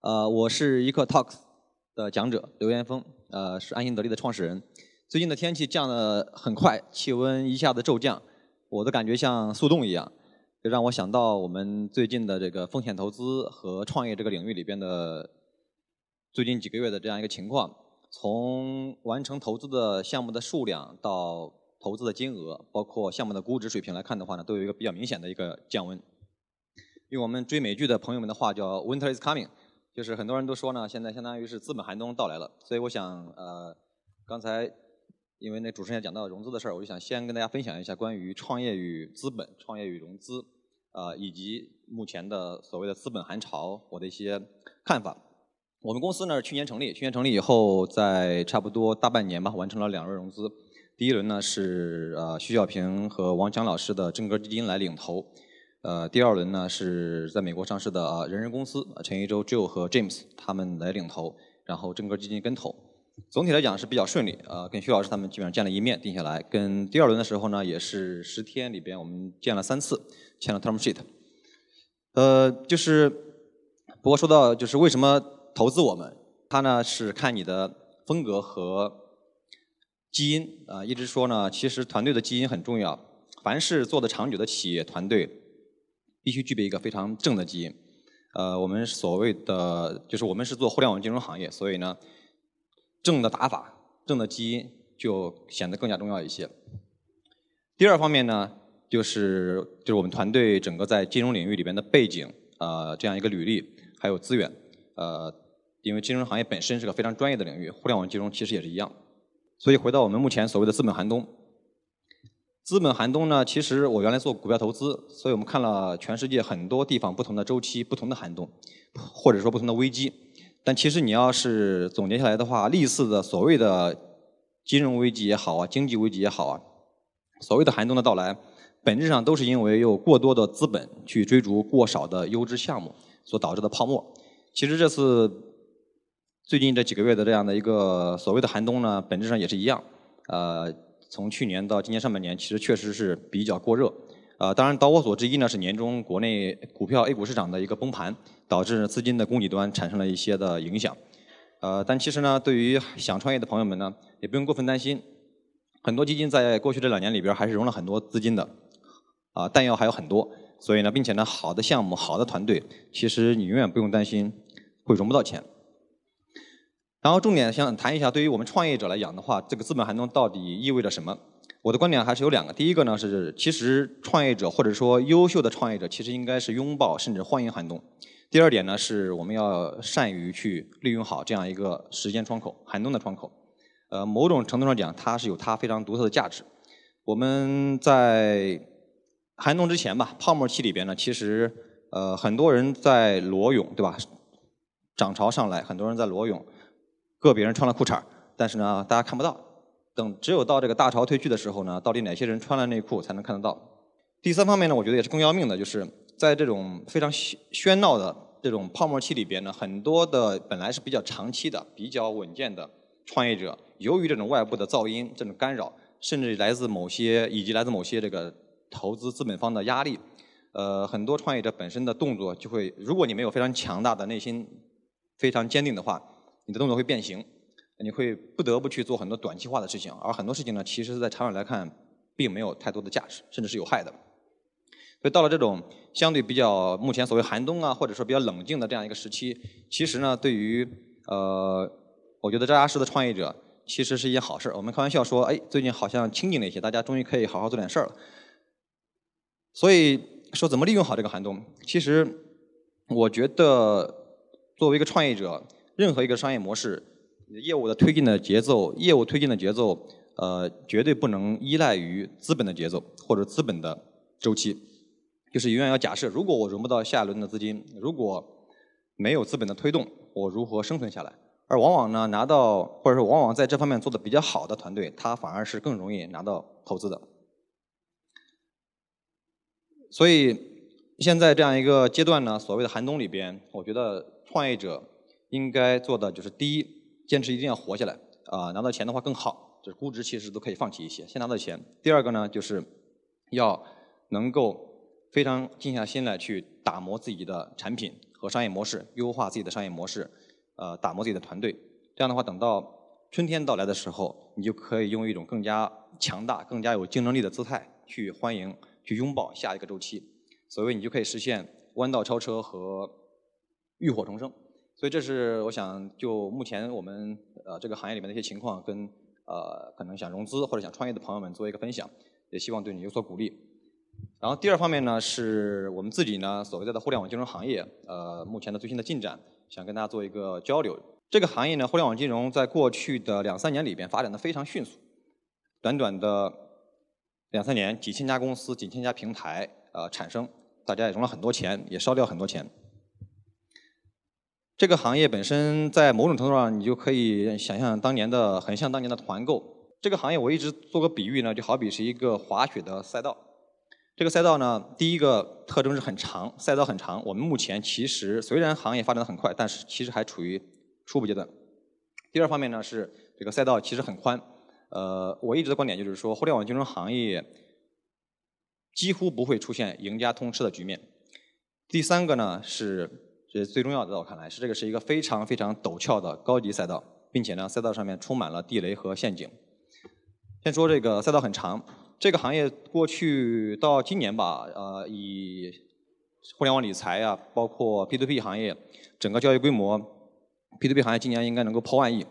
呃，我是一刻 Talks 的讲者刘岩峰，呃，是安心得利的创始人。最近的天气降得很快，气温一下子骤降，我的感觉像速冻一样，就让我想到我们最近的这个风险投资和创业这个领域里边的最近几个月的这样一个情况。从完成投资的项目的数量到投资的金额，包括项目的估值水平来看的话呢，都有一个比较明显的一个降温。用我们追美剧的朋友们的话叫 “Winter is coming”。就是很多人都说呢，现在相当于是资本寒冬到来了，所以我想，呃，刚才因为那主持人也讲到融资的事儿，我就想先跟大家分享一下关于创业与资本、创业与融资，呃，以及目前的所谓的资本寒潮，我的一些看法。我们公司呢，去年成立，去年成立以后，在差不多大半年吧，完成了两轮融资。第一轮呢是呃徐小平和王强老师的正格基金来领投。呃，第二轮呢是在美国上市的呃人人公司，陈一舟、Joe 和 James 他们来领投，然后正格基金跟投。总体来讲是比较顺利，呃，跟徐老师他们基本上见了一面，定下来。跟第二轮的时候呢，也是十天里边我们见了三次，签了 term sheet。呃，就是不过说到就是为什么投资我们，他呢是看你的风格和基因啊，一直说呢，其实团队的基因很重要，凡是做的长久的企业团队。必须具备一个非常正的基因，呃，我们所谓的就是我们是做互联网金融行业，所以呢，正的打法、正的基因就显得更加重要一些。第二方面呢，就是就是我们团队整个在金融领域里边的背景，呃，这样一个履历还有资源，呃，因为金融行业本身是个非常专业的领域，互联网金融其实也是一样。所以回到我们目前所谓的资本寒冬。资本寒冬呢？其实我原来做股票投资，所以我们看了全世界很多地方不同的周期、不同的寒冬，或者说不同的危机。但其实你要是总结下来的话，历次的所谓的金融危机也好啊，经济危机也好啊，所谓的寒冬的到来，本质上都是因为有过多的资本去追逐过少的优质项目所导致的泡沫。其实这次最近这几个月的这样的一个所谓的寒冬呢，本质上也是一样，呃。从去年到今年上半年，其实确实是比较过热，呃，当然导火索之一呢是年中国内股票 A 股市场的一个崩盘，导致资金的供给端产生了一些的影响，呃，但其实呢，对于想创业的朋友们呢，也不用过分担心，很多基金在过去这两年里边还是融了很多资金的，啊，弹药还有很多，所以呢，并且呢，好的项目、好的团队，其实你永远不用担心会融不到钱。然后重点想谈一下，对于我们创业者来讲的话，这个资本寒冬到底意味着什么？我的观点还是有两个。第一个呢是，其实创业者或者说优秀的创业者，其实应该是拥抱甚至欢迎寒冬。第二点呢是，我们要善于去利用好这样一个时间窗口，寒冬的窗口。呃，某种程度上讲，它是有它非常独特的价值。我们在寒冬之前吧，泡沫期里边呢，其实呃很多人在裸泳，对吧？涨潮上来，很多人在裸泳。个别人穿了裤衩但是呢，大家看不到。等只有到这个大潮退去的时候呢，到底哪些人穿了内裤才能看得到？第三方面呢，我觉得也是更要命的，就是在这种非常喧喧闹的这种泡沫期里边呢，很多的本来是比较长期的、比较稳健的创业者，由于这种外部的噪音、这种干扰，甚至来自某些以及来自某些这个投资资本方的压力，呃，很多创业者本身的动作就会，如果你没有非常强大的内心、非常坚定的话。你的动作会变形，你会不得不去做很多短期化的事情，而很多事情呢，其实是在长远来看，并没有太多的价值，甚至是有害的。所以到了这种相对比较目前所谓寒冬啊，或者说比较冷静的这样一个时期，其实呢，对于呃，我觉得扎扎实实的创业者，其实是一件好事。我们开玩笑说，哎，最近好像清静了一些，大家终于可以好好做点事儿了。所以说，怎么利用好这个寒冬？其实，我觉得作为一个创业者。任何一个商业模式，业务的推进的节奏，业务推进的节奏，呃，绝对不能依赖于资本的节奏或者资本的周期。就是永远要假设，如果我融不到下一轮的资金，如果没有资本的推动，我如何生存下来？而往往呢，拿到或者说往往在这方面做的比较好的团队，他反而是更容易拿到投资的。所以现在这样一个阶段呢，所谓的寒冬里边，我觉得创业者。应该做的就是第一，坚持一定要活下来啊！拿到钱的话更好，就是估值其实都可以放弃一些，先拿到钱。第二个呢，就是要能够非常静下心来去打磨自己的产品和商业模式，优化自己的商业模式，呃，打磨自己的团队。这样的话，等到春天到来的时候，你就可以用一种更加强大、更加有竞争力的姿态去欢迎、去拥抱下一个周期。所谓你就可以实现弯道超车和浴火重生。所以这是我想就目前我们呃这个行业里面的一些情况，跟呃可能想融资或者想创业的朋友们做一个分享，也希望对你有所鼓励。然后第二方面呢，是我们自己呢所谓的互联网金融行业，呃目前的最新的进展，想跟大家做一个交流。这个行业呢，互联网金融在过去的两三年里边发展的非常迅速，短短的两三年，几千家公司、几千家平台呃产生，大家也融了很多钱，也烧掉很多钱。这个行业本身在某种程度上，你就可以想象当年的很像当年的团购。这个行业我一直做个比喻呢，就好比是一个滑雪的赛道。这个赛道呢，第一个特征是很长，赛道很长。我们目前其实虽然行业发展的很快，但是其实还处于初步阶段。第二方面呢是这个赛道其实很宽。呃，我一直的观点就是说，互联网金融行业几乎不会出现赢家通吃的局面。第三个呢是。这最重要的，在我看来是这个是一个非常非常陡峭的高级赛道，并且呢，赛道上面充满了地雷和陷阱。先说这个赛道很长，这个行业过去到今年吧，呃，以互联网理财啊，包括 P2P 行业，整个交易规模，P2P 行业今年应该能够破万亿，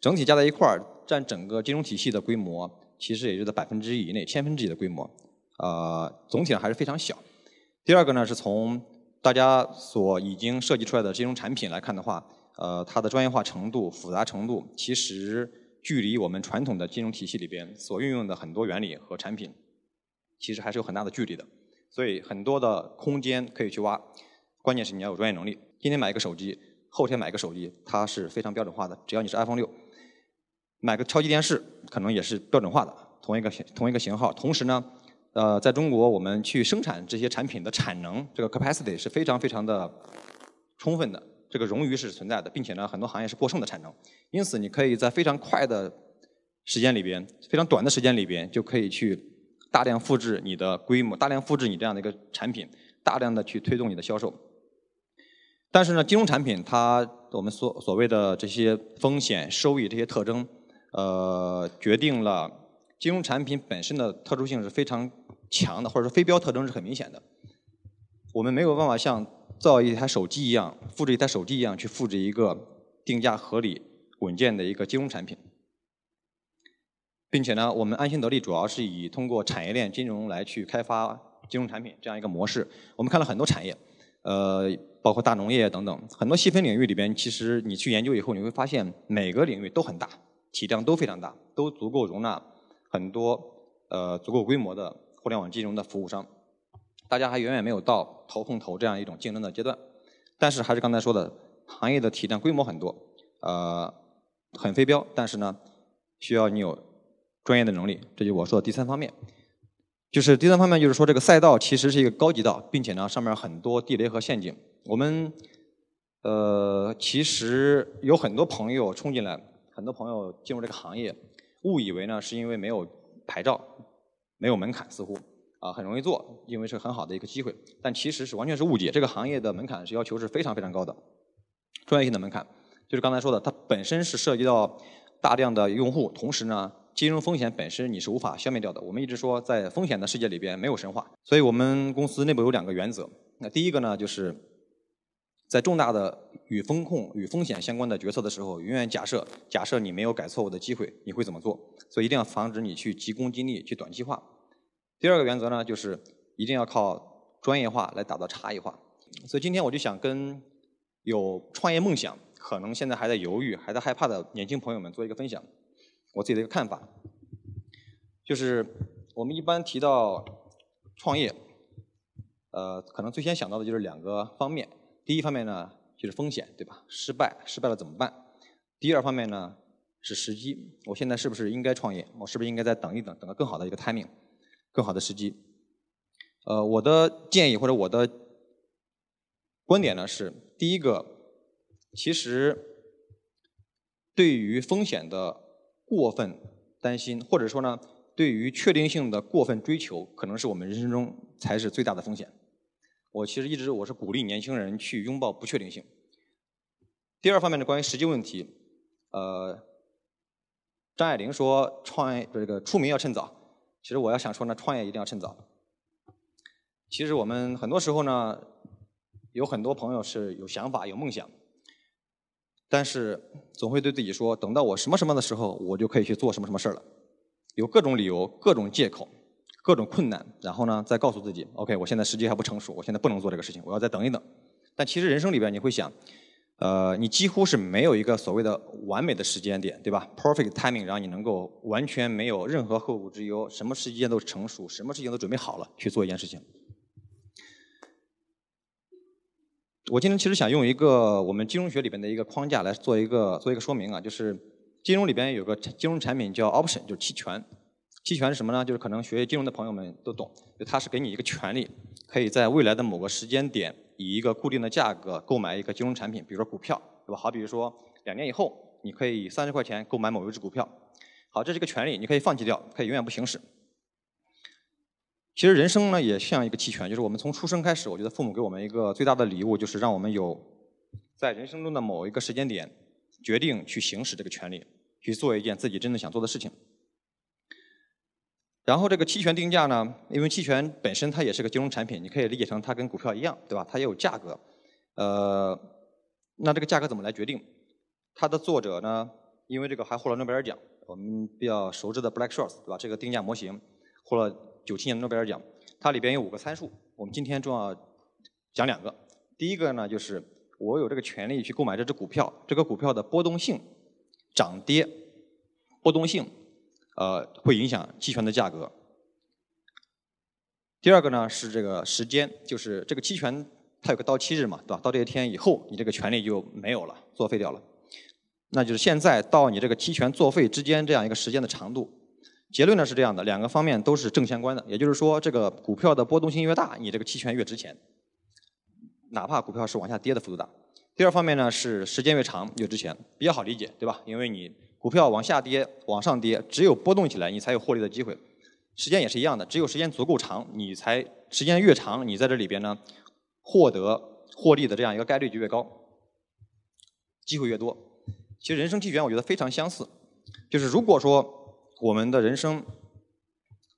整体加在一块儿，占整个金融体系的规模，其实也就在百分之一以内，千分之一的规模，呃，总体上还是非常小。第二个呢，是从大家所已经设计出来的金融产品来看的话，呃，它的专业化程度、复杂程度，其实距离我们传统的金融体系里边所运用的很多原理和产品，其实还是有很大的距离的。所以很多的空间可以去挖，关键是你要有专业能力。今天买一个手机，后天买一个手机，它是非常标准化的。只要你是 iPhone 六，买个超级电视，可能也是标准化的，同一个同一个型号。同时呢。呃，在中国，我们去生产这些产品的产能，这个 capacity 是非常非常的充分的，这个冗余是存在的，并且呢，很多行业是过剩的产能。因此，你可以在非常快的时间里边，非常短的时间里边，就可以去大量复制你的规模，大量复制你这样的一个产品，大量的去推动你的销售。但是呢，金融产品它我们所所谓的这些风险、收益这些特征，呃，决定了金融产品本身的特殊性是非常。强的或者说非标特征是很明显的，我们没有办法像造一台手机一样，复制一台手机一样去复制一个定价合理、稳健的一个金融产品，并且呢，我们安心得利主要是以通过产业链金融来去开发金融产品这样一个模式。我们看了很多产业，呃，包括大农业等等，很多细分领域里边，其实你去研究以后，你会发现每个领域都很大，体量都非常大，都足够容纳很多呃足够规模的。互联网金融的服务商，大家还远远没有到头碰头这样一种竞争的阶段，但是还是刚才说的，行业的体量规模很多，呃，很非标，但是呢，需要你有专业的能力，这就我说的第三方面，就是第三方面就是说这个赛道其实是一个高级道，并且呢上面很多地雷和陷阱，我们呃其实有很多朋友冲进来，很多朋友进入这个行业，误以为呢是因为没有牌照。没有门槛，似乎啊很容易做，因为是很好的一个机会，但其实是完全是误解。这个行业的门槛是要求是非常非常高的，专业性的门槛，就是刚才说的，它本身是涉及到大量的用户，同时呢，金融风险本身你是无法消灭掉的。我们一直说，在风险的世界里边没有神话，所以我们公司内部有两个原则。那第一个呢，就是在重大的与风控与风险相关的决策的时候，永远假设假设你没有改错误的机会，你会怎么做？所以一定要防止你去急功近利，去短期化。第二个原则呢，就是一定要靠专业化来打造差异化。所以今天我就想跟有创业梦想、可能现在还在犹豫、还在害怕的年轻朋友们做一个分享，我自己的一个看法。就是我们一般提到创业，呃，可能最先想到的就是两个方面。第一方面呢，就是风险，对吧？失败，失败了怎么办？第二方面呢，是时机。我现在是不是应该创业？我是不是应该再等一等，等到更好的一个 timing？更好的时机，呃，我的建议或者我的观点呢是：第一个，其实对于风险的过分担心，或者说呢，对于确定性的过分追求，可能是我们人生中才是最大的风险。我其实一直我是鼓励年轻人去拥抱不确定性。第二方面呢，关于实际问题，呃，张爱玲说创业这个出名要趁早，其实我要想说呢，创业一定要趁早。其实我们很多时候呢，有很多朋友是有想法、有梦想，但是总会对自己说，等到我什么什么的时候，我就可以去做什么什么事儿了。有各种理由、各种借口、各种困难，然后呢，再告诉自己，OK，我现在时机还不成熟，我现在不能做这个事情，我要再等一等。但其实人生里边你会想，呃，你几乎是没有一个所谓的完美的时间点，对吧？Perfect timing，让你能够完全没有任何后顾之忧，什么时间都成熟，什么事情都准备好了去做一件事情。我今天其实想用一个我们金融学里边的一个框架来做一个做一个说明啊，就是金融里边有个金融产品叫 option，就是期权。期权是什么呢？就是可能学金融的朋友们都懂，就它是给你一个权利，可以在未来的某个时间点以一个固定的价格购买一个金融产品，比如说股票，对吧？好比如说两年以后你可以三十块钱购买某一只股票。好，这是一个权利，你可以放弃掉，可以永远不行使。其实人生呢也像一个期权，就是我们从出生开始，我觉得父母给我们一个最大的礼物，就是让我们有在人生中的某一个时间点决定去行使这个权利，去做一件自己真的想做的事情。然后这个期权定价呢，因为期权本身它也是个金融产品，你可以理解成它跟股票一样，对吧？它也有价格。呃，那这个价格怎么来决定？它的作者呢，因为这个还获了诺贝尔奖，我们比较熟知的 Black-Scholes，对吧？这个定价模型获了。九七年的诺贝尔奖，它里边有五个参数，我们今天重要讲两个。第一个呢，就是我有这个权利去购买这只股票，这个股票的波动性、涨跌波动性，呃，会影响期权的价格。第二个呢是这个时间，就是这个期权它有个到期日嘛，对吧？到这一天以后，你这个权利就没有了，作废掉了。那就是现在到你这个期权作废之间这样一个时间的长度。结论呢是这样的，两个方面都是正相关的，也就是说，这个股票的波动性越大，你这个期权越值钱，哪怕股票是往下跌的幅度大。第二方面呢是时间越长越值钱，比较好理解，对吧？因为你股票往下跌、往上跌，只有波动起来，你才有获利的机会。时间也是一样的，只有时间足够长，你才时间越长，你在这里边呢获得获利的这样一个概率就越高，机会越多。其实人生期权我觉得非常相似，就是如果说。我们的人生，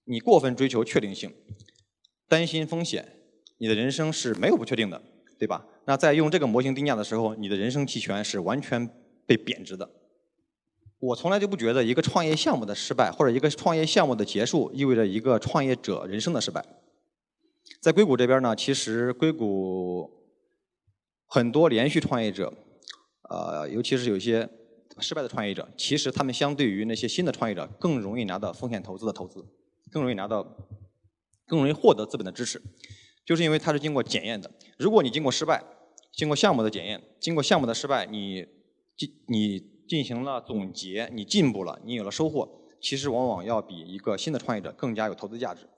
你过分追求确定性，担心风险，你的人生是没有不确定的，对吧？那在用这个模型定价的时候，你的人生期权是完全被贬值的。我从来就不觉得一个创业项目的失败，或者一个创业项目的结束，意味着一个创业者人生的失败。在硅谷这边呢，其实硅谷很多连续创业者，呃，尤其是有些。失败的创业者，其实他们相对于那些新的创业者更容易拿到风险投资的投资，更容易拿到，更容易获得资本的支持，就是因为它是经过检验的。如果你经过失败，经过项目的检验，经过项目的失败，你经你进行了总结，你进步了，你有了收获，其实往往要比一个新的创业者更加有投资价值，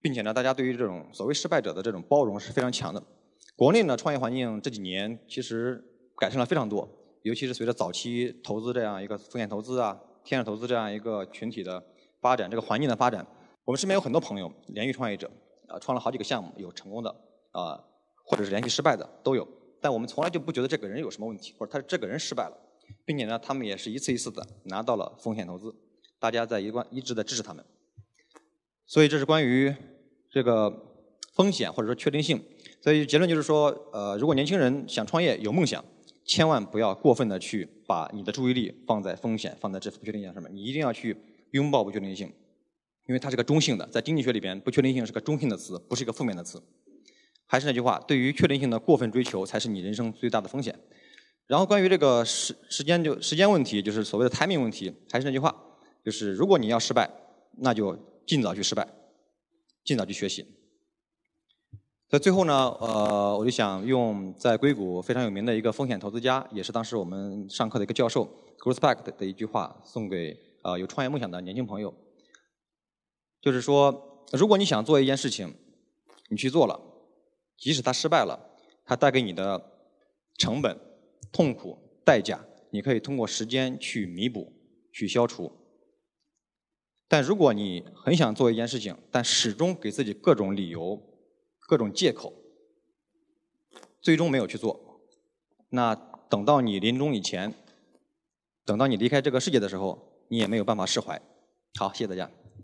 并且呢，大家对于这种所谓失败者的这种包容是非常强的。国内呢，创业环境这几年其实改善了非常多。尤其是随着早期投资这样一个风险投资啊、天使投资这样一个群体的发展，这个环境的发展，我们身边有很多朋友连续创业者，啊，创了好几个项目，有成功的啊，或者是连续失败的都有。但我们从来就不觉得这个人有什么问题，或者他这个人失败了，并且呢，他们也是一次一次的拿到了风险投资，大家在一贯一直在支持他们。所以这是关于这个风险或者说确定性。所以结论就是说，呃，如果年轻人想创业有梦想。千万不要过分的去把你的注意力放在风险、放在这不确定性上面。你一定要去拥抱不确定性，因为它是个中性的。在经济学里边，不确定性是个中性的词，不是一个负面的词。还是那句话，对于确定性的过分追求，才是你人生最大的风险。然后关于这个时时间就时间问题，就是所谓的 timing 问题，还是那句话，就是如果你要失败，那就尽早去失败，尽早去学习。在最后呢，呃，我就想用在硅谷非常有名的一个风险投资家，也是当时我们上课的一个教授 g r o s b a c k 的一句话，送给呃有创业梦想的年轻朋友，就是说，如果你想做一件事情，你去做了，即使它失败了，它带给你的成本、痛苦、代价，你可以通过时间去弥补、去消除。但如果你很想做一件事情，但始终给自己各种理由。各种借口，最终没有去做，那等到你临终以前，等到你离开这个世界的时候，你也没有办法释怀。好，谢谢大家。